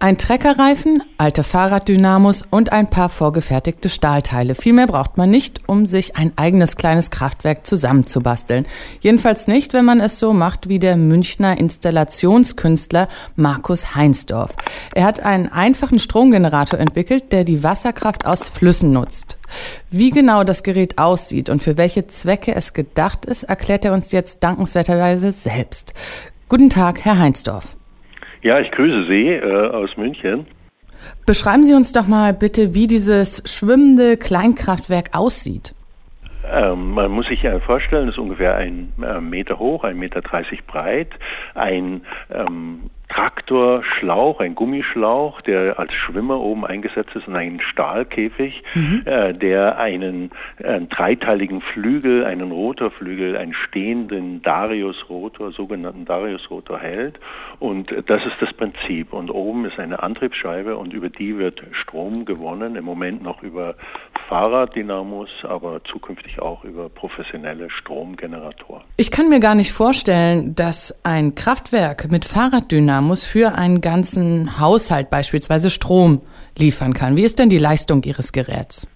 Ein Treckerreifen, alte Fahrraddynamos und ein paar vorgefertigte Stahlteile. Viel mehr braucht man nicht, um sich ein eigenes kleines Kraftwerk zusammenzubasteln. Jedenfalls nicht, wenn man es so macht wie der Münchner Installationskünstler Markus Heinsdorf. Er hat einen einfachen Stromgenerator entwickelt, der die Wasserkraft aus Flüssen nutzt. Wie genau das Gerät aussieht und für welche Zwecke es gedacht ist, erklärt er uns jetzt dankenswerterweise selbst. Guten Tag, Herr Heinsdorf. Ja, ich grüße Sie äh, aus München. Beschreiben Sie uns doch mal bitte, wie dieses schwimmende Kleinkraftwerk aussieht. Ähm, man muss sich ja vorstellen, es ist ungefähr ein äh, Meter hoch, ein Meter dreißig breit, ein ähm, Traktorschlauch, ein Gummischlauch, der als Schwimmer oben eingesetzt ist und ein Stahlkäfig, mhm. äh, der einen äh, dreiteiligen Flügel, einen Rotorflügel, einen stehenden Darius-Rotor, sogenannten Darius-Rotor hält. Und das ist das Prinzip. Und oben ist eine Antriebsscheibe und über die wird Strom gewonnen, im Moment noch über Fahrraddynamos, aber zukünftig auch über professionelle Stromgeneratoren. Ich kann mir gar nicht vorstellen, dass ein Kraftwerk mit Fahrraddynamos für einen ganzen Haushalt beispielsweise Strom liefern kann. Wie ist denn die Leistung Ihres Geräts?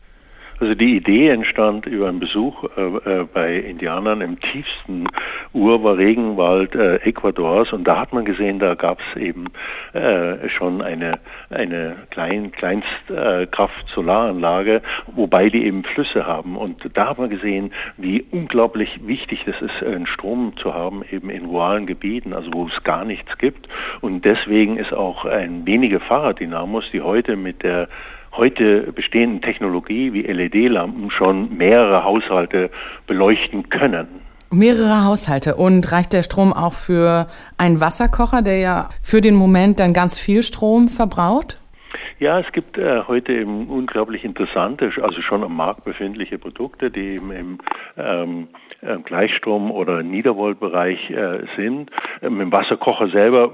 Also die Idee entstand über einen Besuch äh, äh bei Indianern im tiefsten Urregenwald äh, Ecuadors. Und da hat man gesehen, da gab es eben äh, schon eine, eine klein, Kleinstkraft-Solaranlage, wobei die eben Flüsse haben. Und da hat man gesehen, wie unglaublich wichtig das ist, einen Strom zu haben eben in ruralen Gebieten, also wo es gar nichts gibt. Und deswegen ist auch ein wenige Fahrraddynamos, die heute mit der heute bestehenden Technologie wie LED-Lampen schon mehrere Haushalte beleuchten können. Mehrere Haushalte. Und reicht der Strom auch für einen Wasserkocher, der ja für den Moment dann ganz viel Strom verbraucht? Ja, es gibt äh, heute eben unglaublich interessante, also schon am Markt befindliche Produkte, die eben im ähm, äh, Gleichstrom- oder Niedervoltbereich äh, sind. Ähm, Im Wasserkocher selber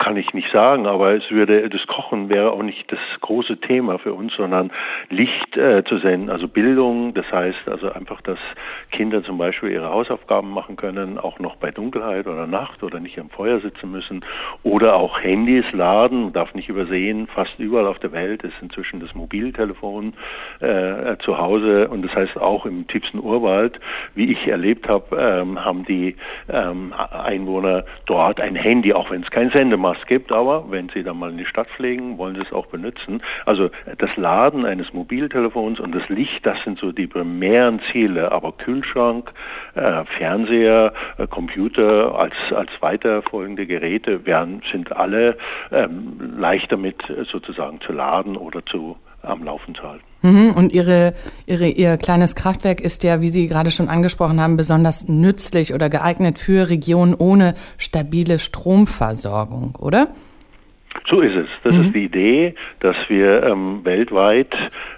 kann ich nicht sagen, aber es würde, das Kochen wäre auch nicht das große Thema für uns, sondern Licht äh, zu senden, also Bildung, das heißt also einfach, dass Kinder zum Beispiel ihre Hausaufgaben machen können, auch noch bei Dunkelheit oder Nacht oder nicht am Feuer sitzen müssen oder auch Handys laden, darf nicht übersehen, fast überall auf der Welt ist inzwischen das Mobiltelefon äh, zu Hause und das heißt auch im tiefsten Urwald, wie ich erlebt habe, ähm, haben die ähm, Einwohner dort ein Handy, auch wenn es kein Sendemast gibt, aber wenn sie dann mal in die Stadt fliegen, wollen sie es auch benutzen. Also das Laden eines Mobiltelefons und das Licht, das sind so die primären Ziele, aber Kühlschrank, äh, Fernseher, äh, Computer als, als weiterfolgende Geräte werden, sind alle ähm, leicht damit sozusagen zu laden oder zu am Laufen zu halten. Mhm, und ihre, ihre, Ihr kleines Kraftwerk ist ja, wie Sie gerade schon angesprochen haben, besonders nützlich oder geeignet für Regionen ohne stabile Stromversorgung, oder? So ist es. Das mhm. ist die Idee, dass wir ähm, weltweit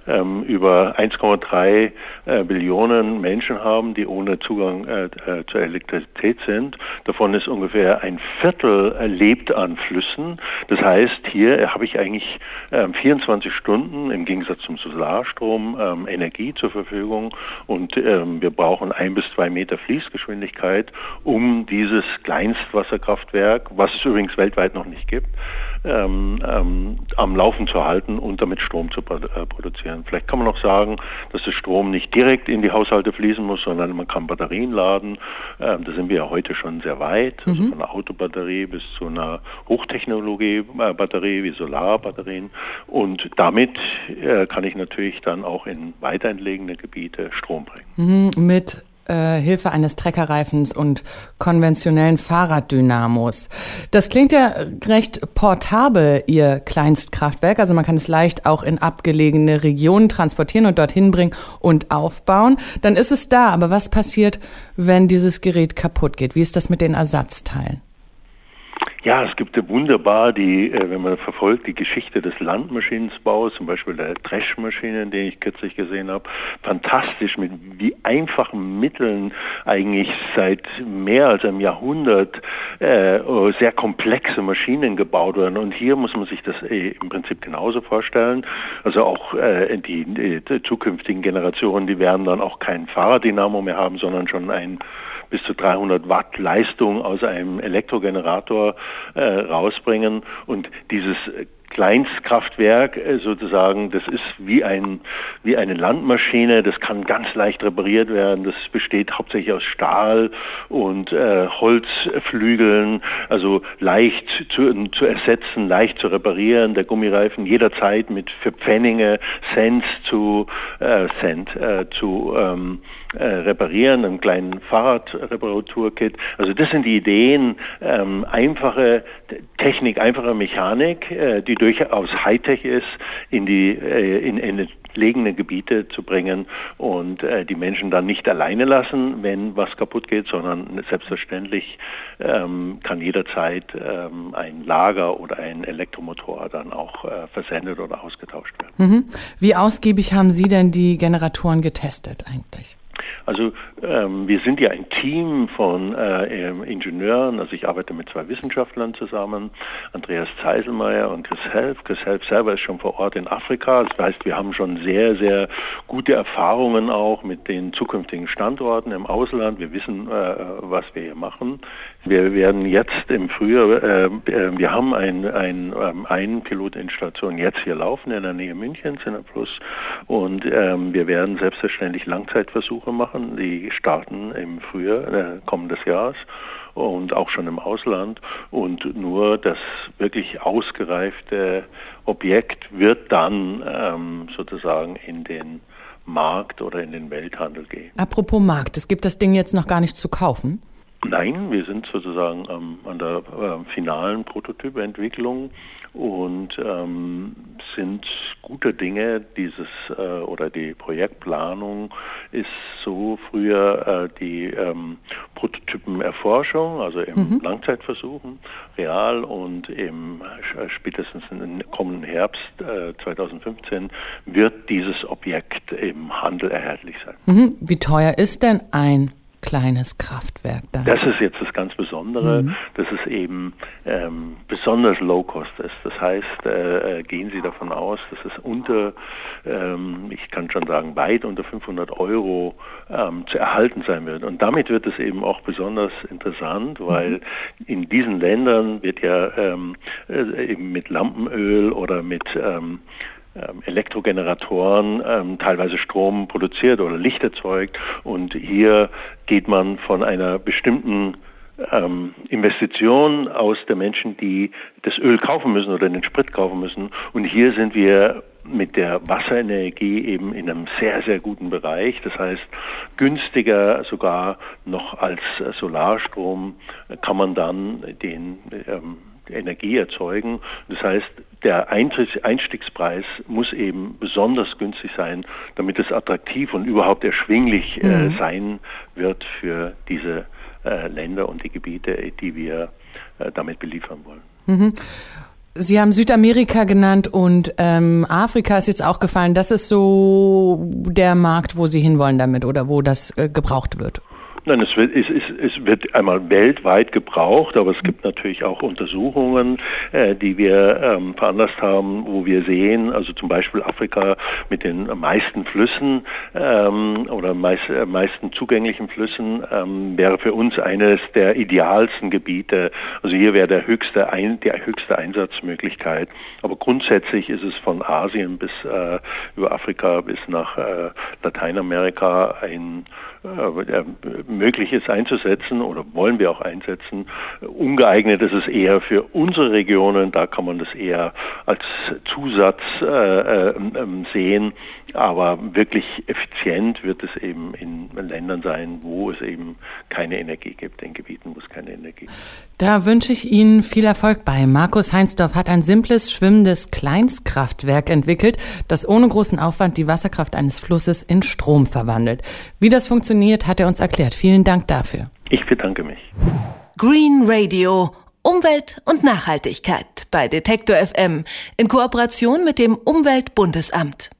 ähm, über 1,3 äh, Billionen Menschen haben, die ohne Zugang äh, äh, zur Elektrizität sind. Davon ist ungefähr ein Viertel äh, lebt an Flüssen. Das heißt, hier habe ich eigentlich 24 ähm, Stunden im Gegensatz zum Solarstrom ähm, Energie zur Verfügung und ähm, wir brauchen ein bis zwei Meter Fließgeschwindigkeit, um dieses Kleinstwasserkraftwerk, was es übrigens weltweit noch nicht gibt, ähm, ähm, am Laufen zu halten und damit Strom zu äh, produzieren. Vielleicht kann man auch sagen, dass der Strom nicht direkt in die Haushalte fließen muss, sondern man kann Batterien laden. Ähm, da sind wir ja heute schon sehr weit, also mhm. von einer Autobatterie bis zu einer Hochtechnologie-Batterie wie Solarbatterien. Und damit äh, kann ich natürlich dann auch in weiterentlegene Gebiete Strom bringen. Mhm, mit äh, Hilfe eines Treckerreifens und konventionellen Fahrraddynamos. Das klingt ja recht portabel, Ihr Kleinstkraftwerk. Also man kann es leicht auch in abgelegene Regionen transportieren und dorthin bringen und aufbauen. Dann ist es da. Aber was passiert, wenn dieses Gerät kaputt geht? Wie ist das mit den Ersatzteilen? Ja, es gibt wunderbar die, äh, wenn man verfolgt, die Geschichte des Landmaschinenbaus, zum Beispiel der Dreschmaschinen, den ich kürzlich gesehen habe. Fantastisch, mit wie einfachen Mitteln eigentlich seit mehr als einem Jahrhundert äh, sehr komplexe Maschinen gebaut werden. Und hier muss man sich das äh, im Prinzip genauso vorstellen. Also auch äh, die, die zukünftigen Generationen, die werden dann auch kein Fahrraddynamo mehr haben, sondern schon ein bis zu 300 Watt Leistung aus einem Elektrogenerator äh, rausbringen. Und dieses Kleinstkraftwerk äh, sozusagen, das ist wie, ein, wie eine Landmaschine, das kann ganz leicht repariert werden, das besteht hauptsächlich aus Stahl und äh, Holzflügeln, also leicht zu, zu ersetzen, leicht zu reparieren, der Gummireifen jederzeit mit für Pfennige, Cent zu, äh, Cent, äh, zu ähm, äh, reparieren, einem kleinen Fahrradreparaturkit. Also das sind die Ideen, ähm, einfache Technik, einfache Mechanik, äh, die durchaus Hightech ist, in die äh, in, in entlegene Gebiete zu bringen und äh, die Menschen dann nicht alleine lassen, wenn was kaputt geht, sondern selbstverständlich ähm, kann jederzeit ähm, ein Lager oder ein Elektromotor dann auch äh, versendet oder ausgetauscht werden. Mhm. Wie ausgiebig haben Sie denn die Generatoren getestet eigentlich? Also ähm, wir sind ja ein Team von äh, Ingenieuren, also ich arbeite mit zwei Wissenschaftlern zusammen, Andreas Zeiselmeier und Chris Helf. Chris Helf selber ist schon vor Ort in Afrika, das heißt, wir haben schon sehr, sehr gute Erfahrungen auch mit den zukünftigen Standorten im Ausland. Wir wissen, äh, was wir hier machen. Wir werden jetzt im Frühjahr, äh, äh wir haben ein, ein, ähm, eine Pilotinstallation jetzt hier laufen in der Nähe Münchens in der Plus und ähm, wir werden selbstverständlich Langzeitversuche machen, die starten im Frühjahr äh, kommendes Jahres und auch schon im Ausland. Und nur das wirklich ausgereifte Objekt wird dann ähm, sozusagen in den Markt oder in den Welthandel gehen. Apropos Markt, es gibt das Ding jetzt noch gar nicht zu kaufen. Nein, wir sind sozusagen ähm, an der äh, finalen Prototypentwicklung und ähm, sind gute Dinge. Dieses äh, oder die Projektplanung ist so früher äh, die ähm, Prototypenerforschung, also im mhm. Langzeitversuchen, real und im äh, spätestens im kommenden Herbst äh, 2015 wird dieses Objekt im Handel erhältlich sein. Mhm. Wie teuer ist denn ein kleines Kraftwerk dann. Das ist jetzt das ganz Besondere, mhm. dass es eben ähm, besonders low-cost ist. Das heißt, äh, äh, gehen Sie davon aus, dass es unter, ähm, ich kann schon sagen, weit unter 500 Euro ähm, zu erhalten sein wird. Und damit wird es eben auch besonders interessant, weil mhm. in diesen Ländern wird ja ähm, äh, eben mit Lampenöl oder mit ähm, Elektrogeneratoren ähm, teilweise Strom produziert oder Licht erzeugt. Und hier geht man von einer bestimmten ähm, Investition aus der Menschen, die das Öl kaufen müssen oder den Sprit kaufen müssen. Und hier sind wir mit der Wasserenergie eben in einem sehr, sehr guten Bereich. Das heißt, günstiger sogar noch als Solarstrom kann man dann den ähm, Energie erzeugen. Das heißt, der Einstiegspreis muss eben besonders günstig sein, damit es attraktiv und überhaupt erschwinglich äh, mhm. sein wird für diese äh, Länder und die Gebiete, die wir äh, damit beliefern wollen. Mhm. Sie haben Südamerika genannt und ähm, Afrika ist jetzt auch gefallen. Das ist so der Markt, wo Sie hinwollen damit oder wo das äh, gebraucht wird. Nein, es wird, es, es, es wird einmal weltweit gebraucht, aber es gibt natürlich auch Untersuchungen, äh, die wir ähm, veranlasst haben, wo wir sehen, also zum Beispiel Afrika mit den meisten Flüssen ähm, oder meist, äh, meisten zugänglichen Flüssen ähm, wäre für uns eines der idealsten Gebiete. Also hier wäre der höchste ein, die höchste Einsatzmöglichkeit. Aber grundsätzlich ist es von Asien bis äh, über Afrika bis nach äh, Lateinamerika ein äh, möglich ist einzusetzen oder wollen wir auch einsetzen. Ungeeignet ist es eher für unsere Regionen, da kann man das eher als Zusatz äh, äh, sehen, aber wirklich effizient wird es eben in Ländern sein, wo es eben keine Energie gibt, in Gebieten, wo es keine Energie gibt. Da wünsche ich Ihnen viel Erfolg bei. Markus Heinsdorf hat ein simples, schwimmendes Kleinstkraftwerk entwickelt, das ohne großen Aufwand die Wasserkraft eines Flusses in Strom verwandelt. Wie das funktioniert, hat er uns erklärt. Vielen Dank dafür. Ich bedanke mich. Green Radio Umwelt und Nachhaltigkeit bei Detektor FM in Kooperation mit dem Umweltbundesamt.